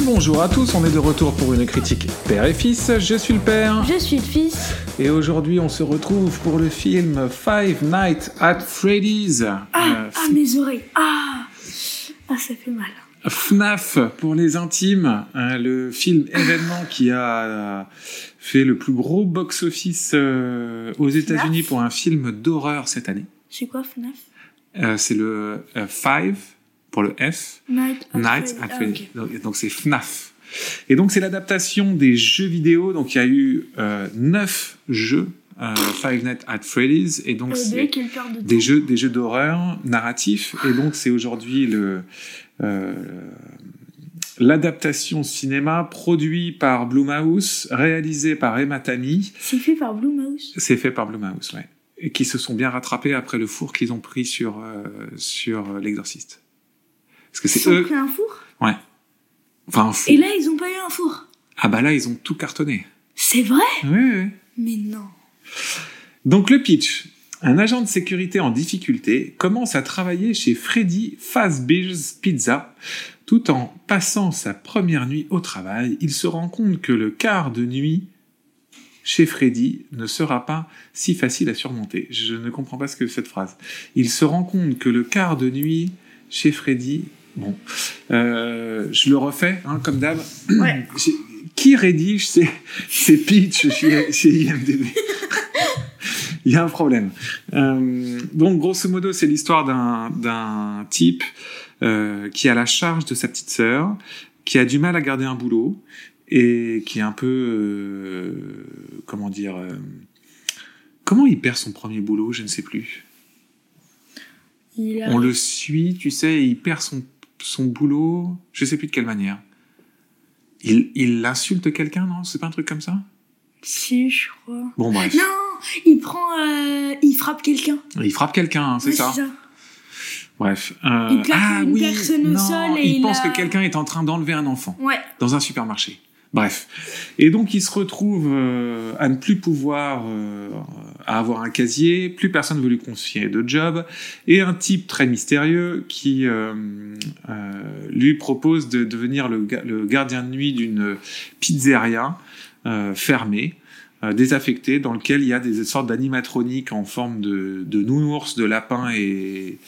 Et bonjour à tous, on est de retour pour une critique père et fils. Je suis le père. Je suis le fils. Et aujourd'hui, on se retrouve pour le film Five Nights at Freddy's. Ah, Euh, ah mes oreilles. Ah, ah ça fait mal. FNAF pour les intimes, hein, le film événement qui a fait le plus gros box-office euh, aux États-Unis pour un film d'horreur cette année. C'est quoi FNAF Euh, c'est le euh, Five pour le F. Night at Freddy. Ah. Donc- c'est FNAF. Et donc c'est l'adaptation des jeux vidéo. Donc il y a eu euh, neuf jeux euh, Five Nights at Freddy's et donc Euh, c'est de des jeux des jeux d'horreur narratifs et donc c'est aujourd'hui le euh, l'adaptation cinéma produit par Blumhouse, réalisé par Emma Tammy, C'est fait par Blue Mouse. c'est fait par Blumhouse, ouais, et qui se sont bien rattrapés après le four qu'ils ont pris sur sur l'exorciste. Parce que Ils c'est ont pris un four? Ouais. Enfin, un four. Et là, ils ont pas eu un four? Ah bah là, ils ont tout cartonné. C'est vrai? Oui, oui. Mais non. Donc le pitch. Un agent de sécurité en difficulté commence à travailler chez Freddy Fazbear's Pizza. Tout en passant sa première nuit au travail, il se rend compte que le quart de nuit chez Freddy ne sera pas si facile à surmonter. Je ne comprends pas ce que cette phrase. Il se rend compte que le quart de nuit chez Freddy... Bon, euh, je le refais, hein, comme d'hab. Ouais. Qui rédige ces, ces pitchs chez, chez IMDb Il y a un problème. Euh, donc, grosso modo, c'est l'histoire d'un d'un type euh, qui a la charge de sa petite sœur, qui a du mal à garder un boulot et qui est un peu, euh, comment dire, comment il perd son premier boulot, je ne sais plus. A... On le suit, tu sais, et il perd son, son boulot, je sais plus de quelle manière. Il, il insulte quelqu'un, non? C'est pas un truc comme ça? Si, je crois. Bon, bref. Non Il prend... euh, Il frappe quelqu'un. Il frappe quelqu'un, hein, c'est Ouais, ça. Bref. euh, Il plaque ah une oui, personne au non, sol et il, il pense a- que quelqu'un est en train d'enlever un enfant Ouais. dans un supermarché. Bref. Et donc il se retrouve euh, à ne plus pouvoir euh, à avoir un casier, plus personne ne veut lui confier de job, et un type très mystérieux qui euh, euh, lui propose de devenir le, le gardien de nuit d'une pizzeria euh, fermée. euh, désaffectée dans lequel il y a des sortes d'animatroniques en forme de, de nounours, de lapins et,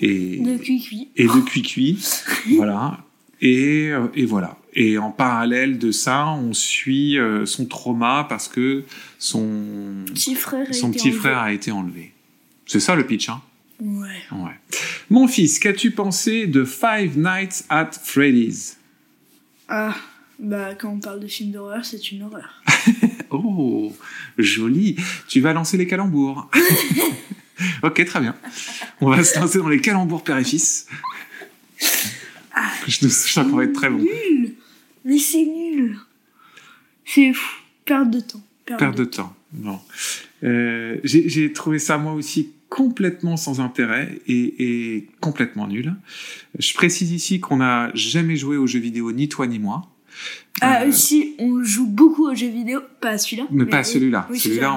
et, De cuicui. et de cuicui. voilà. Et, euh, et voilà. Et en parallèle de ça, on suit euh, son trauma parce que son, Petit frère a son été petit enlevé. frère a été enlevé. C'est ça le pitch, hein? Ouais. Ouais. Mon fils, qu'as-tu pensé de Five Nights at Freddy's? Ah, bah quand on parle de film d'horreur, c'est une horreur. Oh, joli. Tu vas lancer les calembours. ok, très bien. On va se lancer dans les calembours père et fils. Je, sens qu'on va être très bon. Nul Mais c'est nul C'est perte de temps. Perte Perte de temps. Bon. Euh, J'ai j'ai trouvé ça moi aussi complètement sans intérêt et, et complètement nul. Je précise ici qu'on n'a jamais joué aux jeux vidéo, ni toi ni moi. Ah, Euh, si, on joue beaucoup aux jeux vidéo, pas à celui-là. Mais pas à celui-là. oui, celui-là,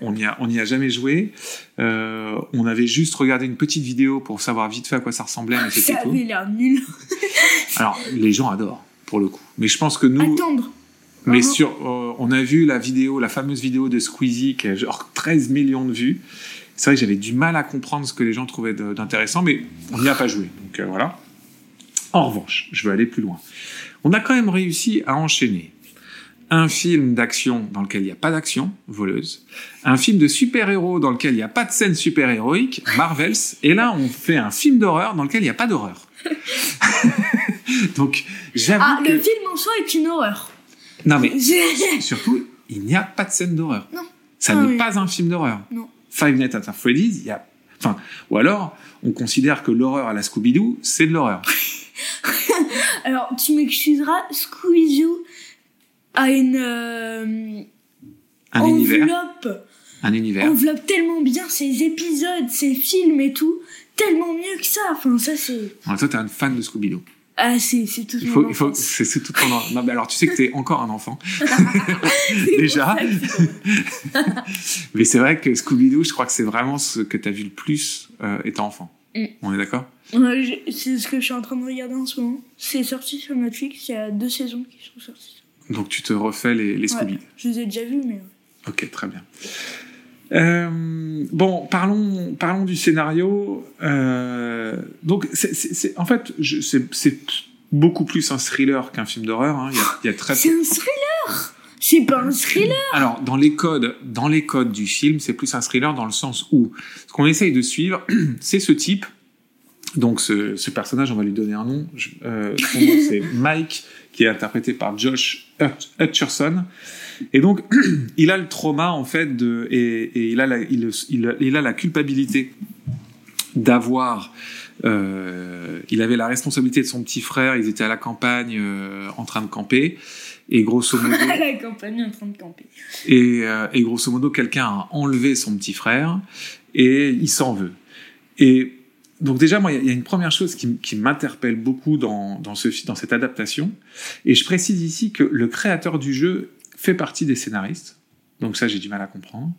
on n'y a, on n'y a jamais joué. Euh, on avait juste regardé une petite vidéo pour savoir vite fait à quoi ça ressemblait, mais c'était Ça avait l'air nul. Alors, les gens adorent, pour le coup. Mais je pense que nous, Attendre. mais sur, euh, on a vu la vidéo, la fameuse vidéo de Squeezie qui a genre 13 millions de vues. C'est vrai que j'avais du mal à comprendre ce que les gens trouvaient d'intéressant, mais on n'y a pas joué. Donc voilà. En revanche, je veux aller plus loin. On a quand même réussi à enchaîner un film d'action dans lequel il n'y a pas d'action, voleuse, un film de super-héros dans lequel il n'y a pas de scène super-héroïque, Marvels, et là on fait un film d'horreur dans lequel il n'y a pas d'horreur. Donc j'avoue Ah, que... le film en soi est une horreur. Non mais surtout, il n'y a pas de scène d'horreur. Non. Ça Ah n'est oui. pas un film d'horreur. Non. Five Nights at Freddy's, il y a... Enfin, ou alors, on considère que l'horreur à la Scooby-Doo, c'est de l'horreur. Alors, tu m'excuseras, Squeezoo a une euh, Un univers. enveloppe, Un univers. enveloppe tellement bien ses épisodes, ses films et tout, tellement mieux que ça. Enfin, ça c'est, Alors, toi, t'es un fan de Scooby-Doo. ah c'est c'est tout Il mon faut, il faut, c'est c'est tout ton... Non, mais alors, tu sais que t'es encore un enfant. Déjà. Mais c'est vrai que Scooby-Doo, je crois que c'est vraiment ce que t'as vu le plus euh, étant enfant. Mm. On est d'accord? Ouais, c'est ce que je suis en train de regarder en ce moment. C'est sorti sur Netflix, il y a deux saisons qui sont sorties. Donc tu te refais les, les Scooby. Ouais, je les ai déjà vus, mais. Ok, très bien. Euh, bon, parlons, parlons du scénario. Euh, donc, c'est, c'est- c'est- en fait, je- c'est, c'est beaucoup plus un thriller qu'un film d'horreur. hein. Il, y a, il y a très C'est un thriller? C'est pas un thriller Alors, dans les codes, dans les codes du film, c'est plus un thriller dans le sens où ce qu'on essaye de suivre, c'est ce type. Donc, ce, ce personnage, on va lui donner un nom. Euh, c'est Mike, qui est interprété par Josh Hut- Hutcherson. Et donc, il a le trauma en fait de, et, et il a la, il, il, il a la culpabilité d'avoir. euh, il avait la responsabilité de son petit frère. Ils étaient à la campagne euh, en train de camper. Et grosso modo, la campagne en train de camper. et, euh, et grosso modo, quelqu'un a enlevé son petit frère et il s'en veut. Et donc déjà, moi, il y a- une première chose qui, m'interpelle beaucoup dans, dans, ce, fi- dans cette adaptation. Et je précise ici que le créateur du jeu fait partie des scénaristes. Donc ça, j'ai du mal à comprendre.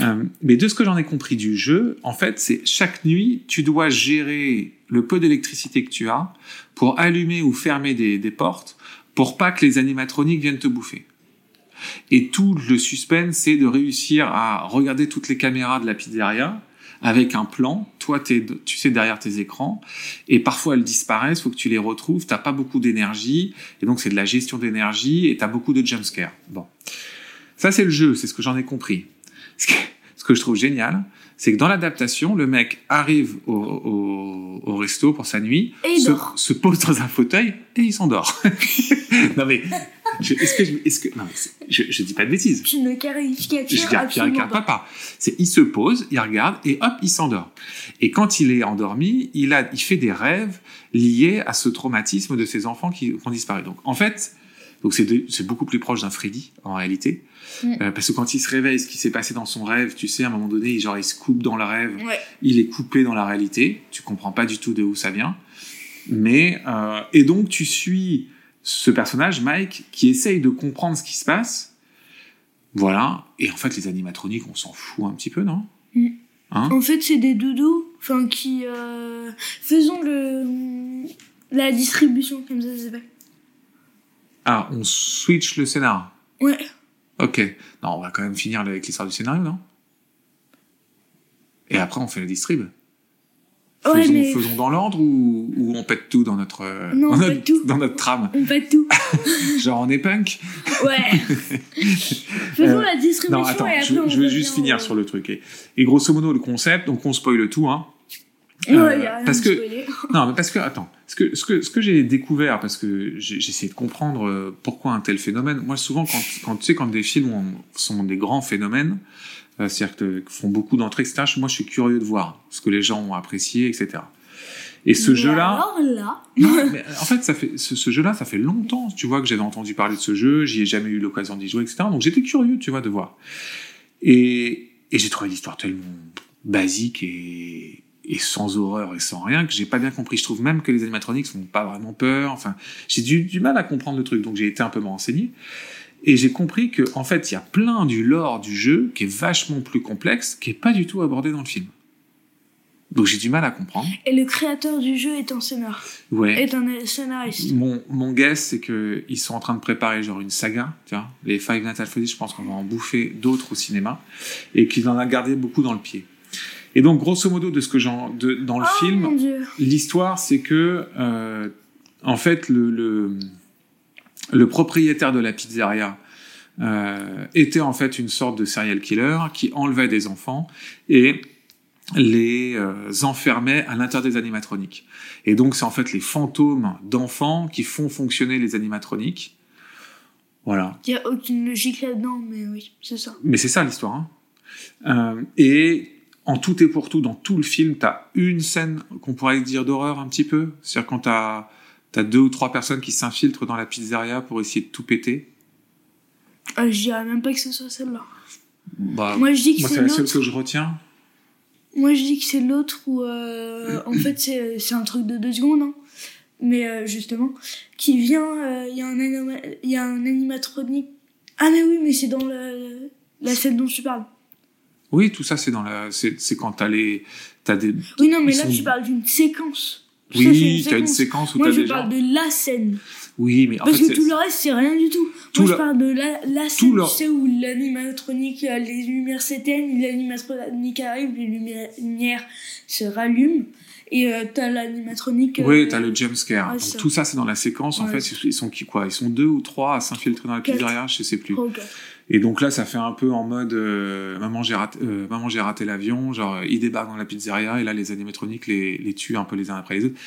Euh, mais de ce que j'en ai compris du jeu, en fait, c'est chaque nuit, tu dois gérer le peu d'électricité que tu as pour allumer ou fermer des, des portes pour pas que les animatroniques viennent te bouffer. Et tout le suspense, c'est de réussir à regarder toutes les caméras de la pizzeria avec un plan. Toi, tu sais, derrière tes écrans. Et parfois, elles disparaissent, faut que tu les retrouves. T'as pas beaucoup d'énergie. Et donc, c'est de la gestion d'énergie et t'as beaucoup de jumpscares. Bon. Ça, c'est le jeu. C'est ce que j'en ai compris. Ce que, je trouve génial, c'est que dans l'adaptation, le mec arrive au, au, au resto pour sa nuit, Et se, se pose dans un fauteuil et il s'endort. non mais, je- est-ce que je, est-ce que, non mais, c'est- je, je dis pas de bêtises. C'est une caricature. Je pas. C'est, il se pose, il regarde et hop, il s'endort. Et quand il est endormi, il a, il fait des rêves liés à ce traumatisme de ses enfants qui, qui ont disparu. Donc, en fait, donc c'est, beaucoup plus proche d'un Freddy en réalité, Mm. Euh, parce que quand il se réveille, ce qui s'est passé dans son rêve, tu sais, à un moment donné, genre il se coupe dans le rêve, Ouais. il est coupé dans la réalité. Tu comprends pas du tout de où ça vient. Mais euh, et donc tu suis ce personnage Mike qui essaye de comprendre ce qui se passe. Voilà. Et en fait, les animatroniques, on s'en fout un petit peu, non? Mm. Hein? En fait, c'est des doudous, enfin qui euh, faisons le la distribution comme ça ça s'appelle. Ah, on switch le scénar. Ouais. Ok. Non, on va quand même finir avec l'histoire du scénario, non? Et après, on fait le distrib. Ouais, faisons, mais faisons dans l'ordre ou, ou on pète tout dans notre, Non, dans on notre, pète tout. dans notre trame? On fait tout. Genre, on est punk? Ouais. faisons Euh, la distribution Non, attends, et après je, on je vais juste finir sur le truc. Et, et grosso modo, le concept, donc on spoil tout, hein. Ouais, Euh, a parce que-. Non, mais parce que, attends, ce que, ce que, ce que j'ai découvert, parce que j'ai essayé de comprendre euh, pourquoi un tel phénomène, moi souvent, quand, quand tu sais, quand des films ont- sont des grands phénomènes, euh, c'est-à-dire que, font beaucoup d'entrées, etc., moi je suis curieux de voir ce que les gens ont apprécié, etc. Et ce jeu-là, là, en fait, ça fait, ce, ce jeu-là, ça fait longtemps, tu vois, que j'avais entendu parler de ce jeu, j'y ai jamais eu l'occasion d'y jouer, etc. Donc j'étais curieux, tu vois, de voir. Et, et j'ai trouvé l'histoire tellement basique et, et sans horreur et sans rien que j'ai pas bien compris. Je trouve même que les animatroniques font pas vraiment peur. Enfin, j'ai du, du mal à comprendre le truc, donc j'ai été un peu me renseigner. Et j'ai compris que, en fait, il y a plein du lore du jeu qui est vachement plus complexe, qui est pas du tout abordé dans le film. Donc j'ai du mal à comprendre. et le créateur du jeu est un scénar, Ouais. est un scénariste. Mon, mon guess, c'est que ils sont en train de préparer genre une saga, tu vois. Les Five Nights at Freddy's, je pense qu'on va en bouffer d'autres au cinéma, et qu'il en a gardé beaucoup dans le pied. Et donc, grosso modo, de ce que j'en, de, dans le Oh film, l'histoire, c'est que, euh, en fait, le, le, le propriétaire de la pizzeria euh, était en fait une sorte de serial killer qui enlevait des enfants et les euh, enfermait à l'intérieur des animatroniques. Et donc, c'est en fait les fantômes d'enfants qui font fonctionner les animatroniques. Voilà. Il y a aucune logique là-dedans, mais oui, c'est ça. Mais c'est ça l'histoire. Hein. Euh, et en tout et pour tout, dans tout le film, t'as une scène qu'on pourrait dire d'horreur un petit peu. C'est-à-dire quand t'as as deux ou trois personnes qui s'infiltrent dans la pizzeria pour essayer de tout péter. Euh, je dirais même pas que ce soit celle-là. Bah, Moi, je dis que c'est la seule que je retiens. Moi, je dis que c'est l'autre où, euh, en fait, c'est un truc de deux secondes, hein. mais euh, justement, qui vient, euh, il y, a un anima- il y a un animatronique. Ah, mais oui, mais c'est dans la scène dont tu parles. Oui, tout ça, c'est dans la, c'est, quand t'as les, t'as des. Oui, non, mais là, sont- tu parles d'une séquence. Oui, t'as une séquence où Moi, t'as je des parle gens. de la scène. Oui, mais en Parce fait, que tout le reste, c'est rien du tout. Tout Moi, le- je parle de la, la scène, le- tu sais, où l'animatronique, euh, les lumières s'éteignent, l'animatronique arrive, les lumières, se rallument, et euh, t'as l'animatronique... euh, Oui, t'as le jump scare. ouais, Donc ça. tout ça, c'est dans la séquence. En fait, ils sont qui quoi? Ils sont deux ou trois à s'infiltrer dans la pizzeria, je sais plus. Et donc là, ça fait un peu en mode euh, maman j'ai raté, euh, maman j'ai raté l'avion. Genre euh, ils débarquent dans la pizzeria et là les animatroniques les, les tuent un peu les uns après les autres.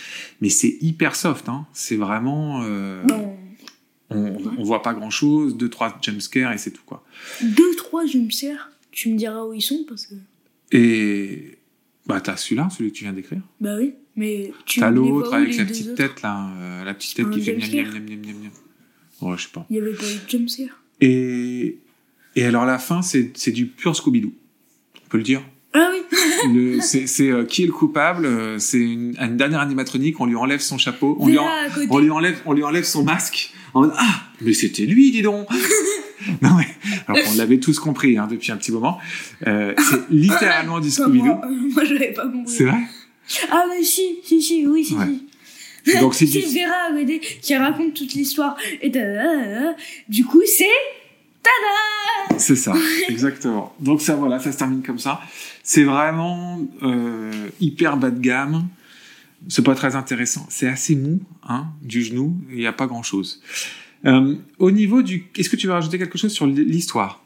Mais c'est hyper soft. Hein. C'est vraiment euh, on, on voit pas grand chose, deux trois jump scares et c'est tout quoi. deux, trois, sers. Tu me diras où ils sont, parce que... Et bah t'as celui-là, celui que tu viens d'écrire. Bah oui, mais tu T'as l'autre avec la petite tête là, la petite tête qui fait miam miam miam miam miam miam. Ouais, je sais pas. Il y avait pas eu de jumpscare. Et et alors la fin c'est c'est du pur Scooby Doo. On peut le dire. Ah oui c'est euh, qui est le coupable euh, C'est une, une dernière animatronique. On lui enlève son chapeau. On lui, en- on lui enlève, on lui enlève son masque. Ah, mais c'était lui, dis donc. non mais, alors qu'on l'avait tous compris hein, depuis un petit moment. Euh, c'est littéralement du Enfin, Scooby Doo. moi, euh, moi j'avais pas compris. C'est vrai? Ah mais si, si, si, oui, si, Ouais. si. Donc, c'est Vera qui raconte toute l'histoire. Et tada, du coup, c'est... Tada C'est ça, exactement. Donc ça, voilà, ça se termine comme ça. C'est vraiment euh, hyper bas de gamme. C'est pas très intéressant. C'est assez mou, hein, du genou. Il n'y a pas grand-chose. Euh, au niveau du, est-ce que tu veux rajouter quelque chose sur l'histoire?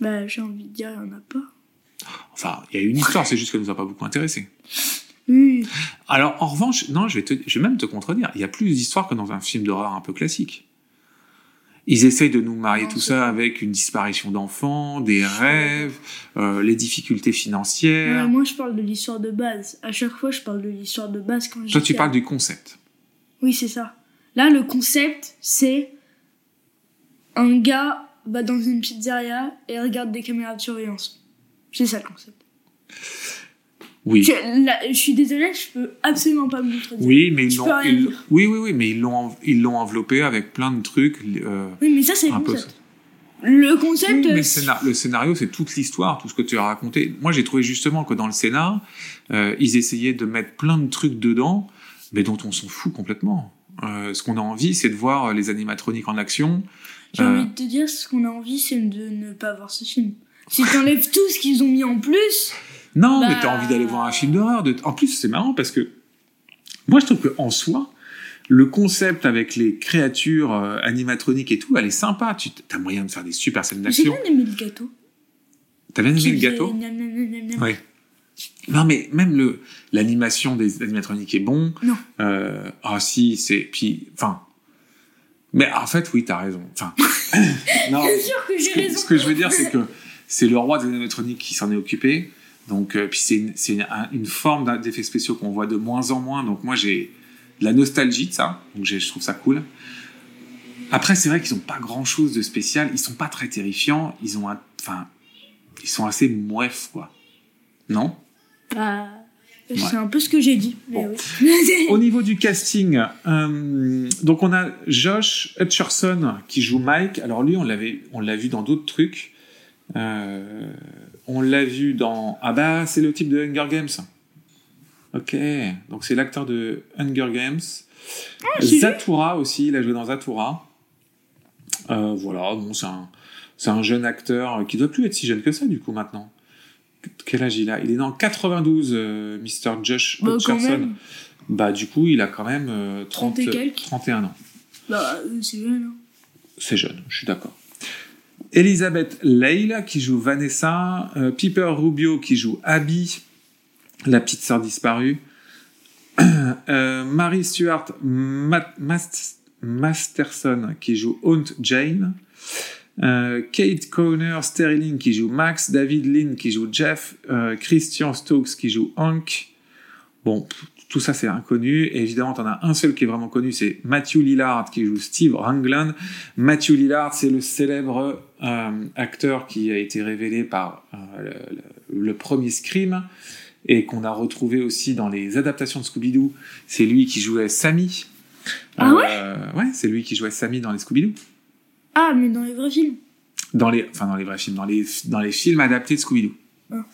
Bah j'ai envie de dire, il y en a pas. Enfin, il y a une histoire, c'est juste qu'elle nous a pas beaucoup intéressé. Oui. Alors, en revanche, non, je vais, te, je vais même te contredire. Il y a plus d'histoires que dans un film d'horreur un peu classique. Ils essayent de nous marier Non, tout ça avec une disparition d'enfants, des rêves, euh, les difficultés financières. Ouais, moi je parle de l'histoire de base. À chaque fois, je parle de l'histoire de base quand Toi, tu parles du concept. Oui, c'est ça. Là, le concept, c'est un gars va dans une pizzeria et regarde des caméras de surveillance. C'est ça le concept. Oui. Je, là, je suis désolée, je peux absolument pas me contredire. Oui, mais ils l'ont, ils- oui, oui, oui, mais ils l'ont, ils l'ont enveloppé avec plein de trucs. euh, Oui, mais ça, c'est le peu. concept. Le concept, Oui, mais le, scénar- le scénario, c'est toute l'histoire, tout ce que tu as raconté. Moi, j'ai trouvé justement que dans le scénar, euh, ils essayaient de mettre plein de trucs dedans, mais dont on s'en fout complètement. Euh, ce qu'on a envie, c'est de voir les animatroniques en action. j'ai envie de te dire, ce qu'on a envie, c'est de ne pas voir ce film. Si t'enlèves tout ce qu'ils ont mis en plus, Non, Bah- mais t'as envie d'aller voir un film d'horreur. De... En plus, c'est marrant parce que moi, je trouve que en soi, le concept avec les créatures euh, animatroniques et tout, elle est sympa. Tu as moyen de faire des super scènes j'ai d'action. bien aimé le gâteau. T'as bien aimé le gâteau? Ouais. Non, mais même le l'animation des animatroniques est bon. Non. Euh, ah si, c'est puis enfin. Mais en fait, oui, t'as raison. Enfin. non. Bien sûr que j'ai raison. Ce que je veux dire, c'est que c'est le roi des animatroniques qui s'en est occupé. Donc, euh, puis c'est une, forme d'effets spéciaux qu'on voit de moins en moins. Donc, moi, j'ai de la nostalgie de ça. Donc, je trouve ça cool. Après, c'est vrai qu'ils n'ont pas grand chose de spécial. Ils sont pas très terrifiants. Ils ont un, enfin, ils sont assez mouefs, quoi. Non? Bah, Ouais. c'est un peu ce que j'ai dit. Mais Bon. oui. Au niveau du casting, euh, donc on a Josh Hutcherson qui joue Mike. Alors lui, on l'avait, on l'a vu dans d'autres trucs. Euh, on l'a vu dans ah bah c'est le type de Hunger Games. Ok, donc c'est l'acteur de Hunger Games. vu. Zatura aussi, il a joué dans Zatura. Euh, voilà, bon c'est un, un jeune acteur qui doit plus être si jeune que ça du coup maintenant. Quel âge il a? Il est dans 92, euh, Mr. Josh Bah, Hutcherson. Bah, du coup, il a quand même euh, 30, 30 et quelques. 31 ans. Bah, euh, c'est jeune. hein. C'est jeune, je suis d'accord. Elisabeth Leila qui joue Vanessa, euh, Piper Rubio qui joue Abby, la petite sœur disparue, euh, Mary Stuart Ma- Mast- Masterson qui joue Aunt Jane, euh, Kate Conner Sterling qui joue Max, David Lynn qui joue Jeff, euh, Christian Stokes qui joue Hank. Bon, tout ça c'est inconnu. Et évidemment, t'en as un seul qui est vraiment connu, c'est Matthew Lillard qui joue Steve Rangland. Matthew Lillard, c'est le célèbre euh, acteur qui a été révélé par euh, le, premier Scream et qu'on a retrouvé aussi dans les adaptations de Scooby-Doo. C'est lui qui jouait Sammy. Ah ouais? Ouais, c'est lui qui jouait Sammy dans les Scooby-Doo. Ah, mais dans les vrais films. Dans les, enfin, dans les vrais films, dans les, dans les films adaptés de Scooby-Doo. Ah.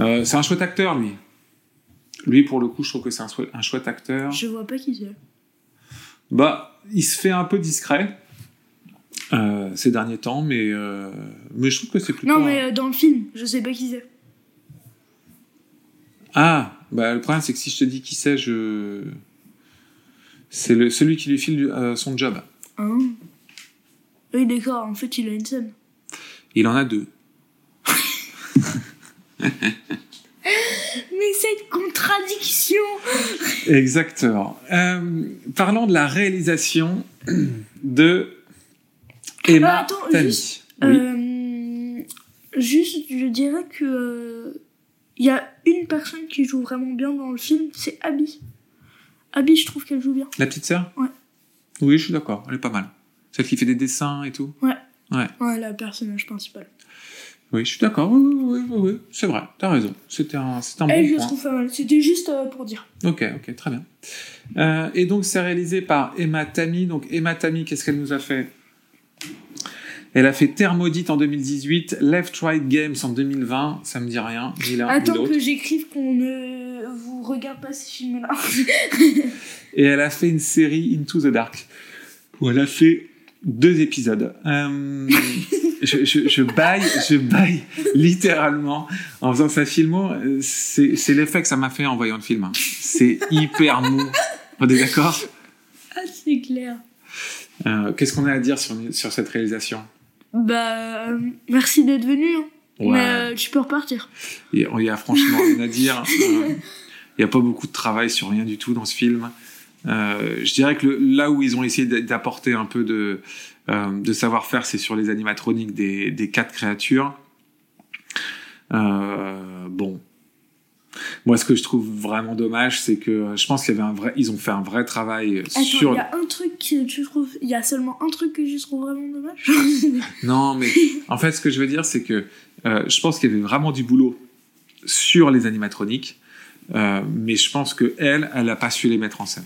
Euh, c'est un chouette acteur, lui. Lui, pour le coup, je trouve que c'est un, chouette- un chouette acteur. Je vois pas qui c'est. Bah, il se fait un peu discret euh, ces derniers temps, mais, euh, mais je trouve que c'est plutôt. Non, mais euh, dans le film, je sais pas qui c'est. Ah, bah, le problème, c'est que si je te dis qui c'est, je. C'est le, celui qui lui file euh, son job. Hein? Oui, d'accord, en fait, il a une scène. Il en a deux. Mais cette contradiction Exactement. Euh, parlons de la réalisation de Emma Ah, attends, juste, Oui. Euh, juste, je dirais que euh, il y a une personne qui joue vraiment bien dans le film, c'est Abby. Abby, je trouve qu'elle joue bien. La petite sœur Ouais. Oui, je suis d'accord. Elle est pas mal. Celle qui fait des dessins et tout. Ouais. Ouais. Ouais, la personnage principale. Oui, je suis d'accord. Oui, oui, oui, oui, c'est vrai. T'as raison. C'était un, c'était un je bon point. trouve pas mal. C'était juste euh, pour dire. Ok, ok, très bien. Euh, et donc, c'est réalisé par Emma Tammy. Donc, Emma Tammy, qu'est-ce qu'elle nous a fait? Elle a fait Terre maudite en 2018, Left Right Games en 2020. Ça me dit rien, ni Attends que j'écrive qu'on ne vous regarde pas ces films-là. Et elle a fait une série Into the Dark, où elle a fait deux épisodes. Euh, je, je, je baille, je baille littéralement en faisant sa filmo. Euh, C'est l'effet que ça m'a fait en voyant le film. hein. C'est hyper mou. On est d'accord? Ah, c'est clair. Euh, Qu'est-ce qu'on a à dire sur, sur cette réalisation? Bah, euh, merci d'être venu. hein. Ouais. Mais euh, tu peux repartir. Il y a- il y a franchement rien à dire. Euh, Il n'y a pas beaucoup de travail sur rien du tout dans ce film. Euh, je dirais que le- là où ils ont essayé d'a- d'apporter un peu de, euh, de savoir-faire, c'est sur les animatroniques des, des quatre créatures. Euh, bon. Moi, ce que je trouve vraiment dommage, c'est que je pense qu'il y avait un vrai, ils ont fait un vrai travail Attends, il sur. y a un truc que tu trouves. Il y a seulement un truc que je trouve vraiment dommage. Non, mais en fait, ce que je veux dire, c'est que je pense qu'il y avait vraiment du boulot sur les animatroniques, mais je pense que elle, elle a pas su les mettre en scène.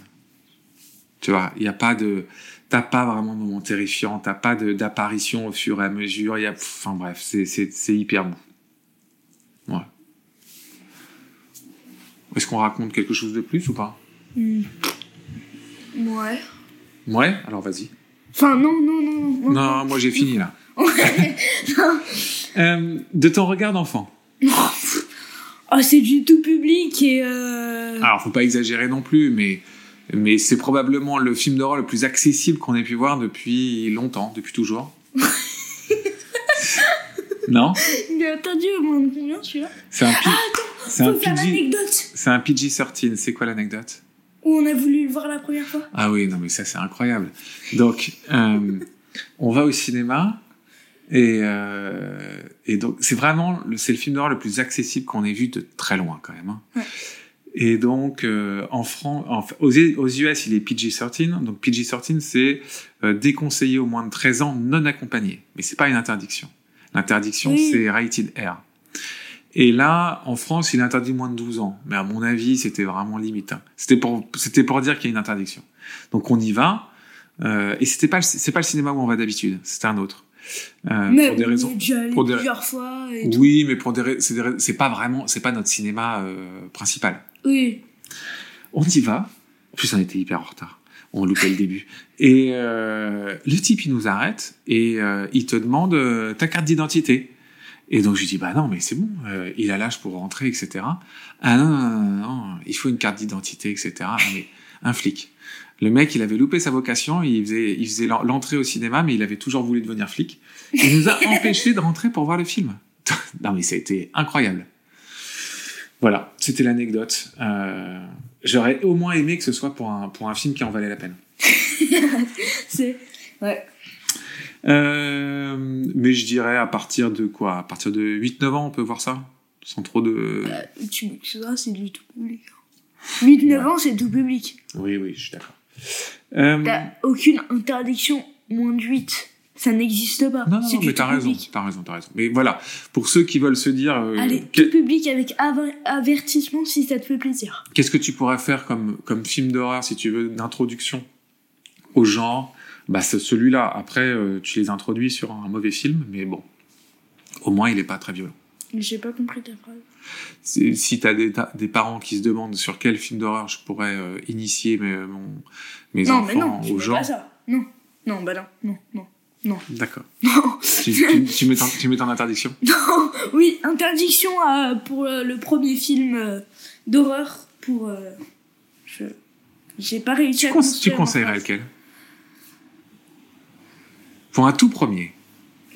Tu vois, il n'y a pas de, t'as pas vraiment de moment terrifiant, t'as pas d'apparition au fur et à mesure. Il y a, enfin bref, c'est hyper mou. Ouais. Est-ce qu'on raconte quelque chose de plus ou pas? Hmm. Ouais. Ouais. Alors vas-y. Enfin, non, non, non, non. Non, moi j'ai fini là. Euh, de ton regard d'enfant. Oh, c'est du tout public et. Euh... Alors, faut pas exagérer non plus, mais, mais c'est probablement le film d'horreur le plus accessible qu'on ait pu voir depuis longtemps, depuis toujours. non? Il a attendu au moins de combien celui-là C'est un, P- c'est un PG un PG-13. C'est quoi l'anecdote? Où on a voulu le voir la première fois. Ah oui, non mais ça c'est incroyable. Donc, euh, on va au cinéma et, euh, et donc c'est vraiment le- c'est le film d'horreur le plus accessible qu'on ait vu de très loin quand même. hein. Ouais. Et donc euh, en France, en, aux, aux US il est PG-13. Donc PG-13 c'est euh, déconseillé aux moins de 13 ans non accompagné, mais c'est pas une interdiction. L'interdiction Oui. c'est rated R. Et là, en France, il est interdit moins de 12 ans. Mais à mon avis, c'était vraiment limite. hein. C'était pour, c'était pour dire qu'il y a une interdiction. Donc on y va. Euh, et c'était pas, c'est pas le cinéma où on va d'habitude. C'était un autre. Euh, Mais pour des on raisons. est déjà allé pour des- plusieurs fois et tout. Oui, mais pour des, c'est pas vraiment, c'est pas notre cinéma euh, principal. Oui. On y va. En plus, on était hyper en retard. On loupait le début. Et euh, le type, il nous arrête et euh, il te demande euh, ta carte d'identité. Et donc, je lui dis, bah non, mais c'est bon, il a l'âge pour rentrer, etc. Ah non, non, non, non, il faut une carte d'identité, etc. Ah, mais un flic. Le mec, il avait loupé sa vocation, il faisait, il faisait l'en- l'entrée au cinéma, mais il avait toujours voulu devenir flic. Il nous a empêchés de rentrer pour voir le film. non, mais ça a été incroyable. Voilà, c'était l'anecdote. Euh, J'aurais au moins aimé que ce soit pour un, pour un film qui en valait la peine. C'est. Ouais. Euh, mais je dirais à partir de quoi? À partir de 8-9 ans, on peut voir ça? Sans trop de... Euh, tu m'excuseras, c'est du tout public. 8-9 ans, c'est tout public. Oui, oui, je suis d'accord. Euh, T'as aucune interdiction moins de 8. Ça n'existe pas. non, mais t'as raison, t'as raison, t'as raison. Mais voilà, pour ceux qui veulent se dire... euh, Allez, que- tout public avec aver- avertissement si ça te fait plaisir. Qu'est-ce que tu pourrais faire comme, comme film d'horreur, si tu veux, d'introduction aux gens, bah, c'est celui-là. Après, euh, tu les introduis sur un mauvais film, mais bon, au moins, il n'est pas très violent. J'ai pas compris ta phrase. Si t'as des, parents qui se demandent sur quel film d'horreur je pourrais euh, initier mes, mon- mes non, enfants mais non, gens, pas ça. Non, non, bah non, non, non, non. d'accord. Non, Tu, tu, tu mets ton- tu mets ton interdiction? Non, oui, interdiction à- pour euh, le premier film euh, d'horreur pour. euh, je. J'ai pas réussi à cons- tu conseillerais lequel? Pour un tout premier.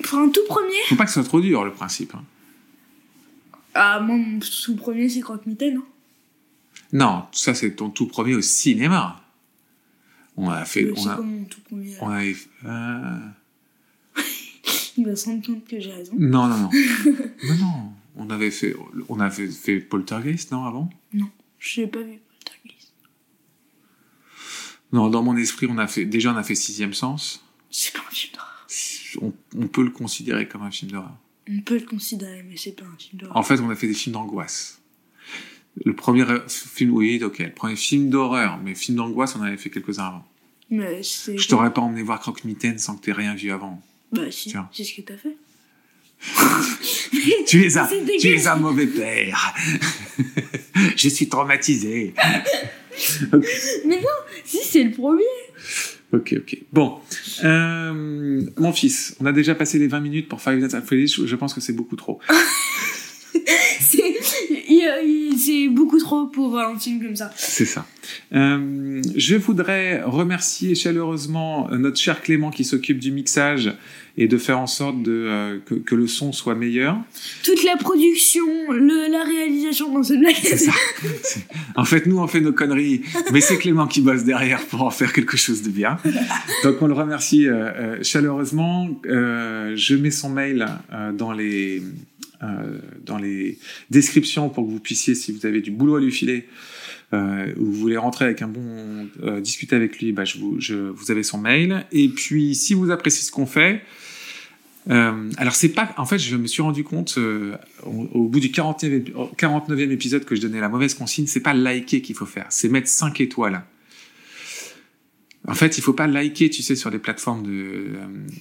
Pour un tout premier? Faut pas que ce soit trop dur, le principe. hein. Ah, moi, mon tout premier, c'est Croque-Mitaine. hein. Non, ça c'est ton tout premier au cinéma. On a fait, Mais on C'est a, comme mon tout premier? on avait, Il va se rendre compte que j'ai raison. non, non, non, non, non. On avait fait, on avait fait Poltergeist, non, avant? Non, je l'ai pas vu. Poltergeist. Non, dans mon esprit, on a fait, déjà on a fait Sixième Sens. C'est pas un film d'horreur. On, on peut le considérer comme un film d'horreur. On peut le considérer, mais c'est pas un film d'horreur. En fait, on a fait des films d'angoisse. Le premier euh, film, oui, ok, le premier film d'horreur, mais film d'angoisse, on avait fait quelques-uns avant. Mais. Je t'aurais pas emmené voir Croque-Mitaine sans que t'aies rien vu avant. Bah, si, Tiens. c'est ce que t'as fait. Tu es un, tu es un mauvais père. Je suis traumatisé. Mais non, si, c'est le premier. Ok, ok. Bon, euh, mon fils, on a déjà passé les 20 minutes pour Five Nights at Freddy's. Je pense que c'est beaucoup trop. C'est il- c'est beaucoup trop pour un film comme ça. C'est ça. Euh, je voudrais remercier chaleureusement notre cher Clément qui s'occupe du mixage et de faire en sorte de, euh, que, que le son soit meilleur. Toute la production, le, la réalisation dans ce blague. C'est ça. En fait, nous, on fait nos conneries, mais c'est Clément qui bosse derrière pour en faire quelque chose de bien. Donc, on le remercie euh, euh, chaleureusement. Euh, je mets son mail euh, dans les euh, dans les descriptions pour que vous puissiez, si vous avez du boulot à lui filer, euh, ou vous voulez rentrer avec un bon euh, discuter avec lui, bah, je vous, je, vous avez son mail. Et puis, si vous appréciez ce qu'on fait, euh, alors c'est pas, en fait, je me suis rendu compte euh, au, au bout du 49e, épi- 49e épisode que je donnais la mauvaise consigne, c'est pas liker qu'il faut faire, c'est mettre 5 étoiles. En fait, il faut pas liker, tu sais, sur les plateformes de,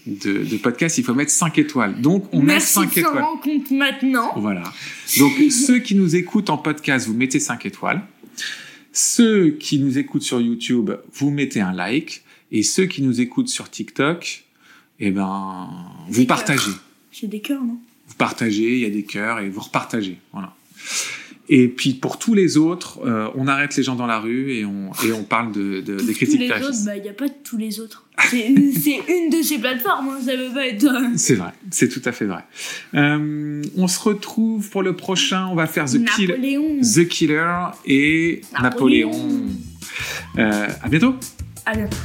de, de podcast, il faut mettre 5 étoiles. Donc, on Merci met de 5 s'en étoiles. rendre compte maintenant. Voilà. Donc, ceux qui nous écoutent en podcast, vous mettez 5 étoiles. Ceux qui nous écoutent sur YouTube, vous mettez un like. Et ceux qui nous écoutent sur TikTok, eh ben, vous partagez. J'ai des cœurs, non? Vous partagez, il y a des cœurs et vous repartagez. Voilà. Et puis pour tous les autres, euh, on arrête les gens dans la rue et on, et on parle de, de- des Tous critiques les graphistes. autres, bah, il n'y a pas de tous les autres. C'est une de ces plateformes, hein, ça veut pas être. C'est vrai, c'est tout à fait vrai. Euh, on se retrouve pour le prochain, on va faire The, Kill- Napoléon. The Killer et Napoléon. Napoléon. Euh, à bientôt À bientôt.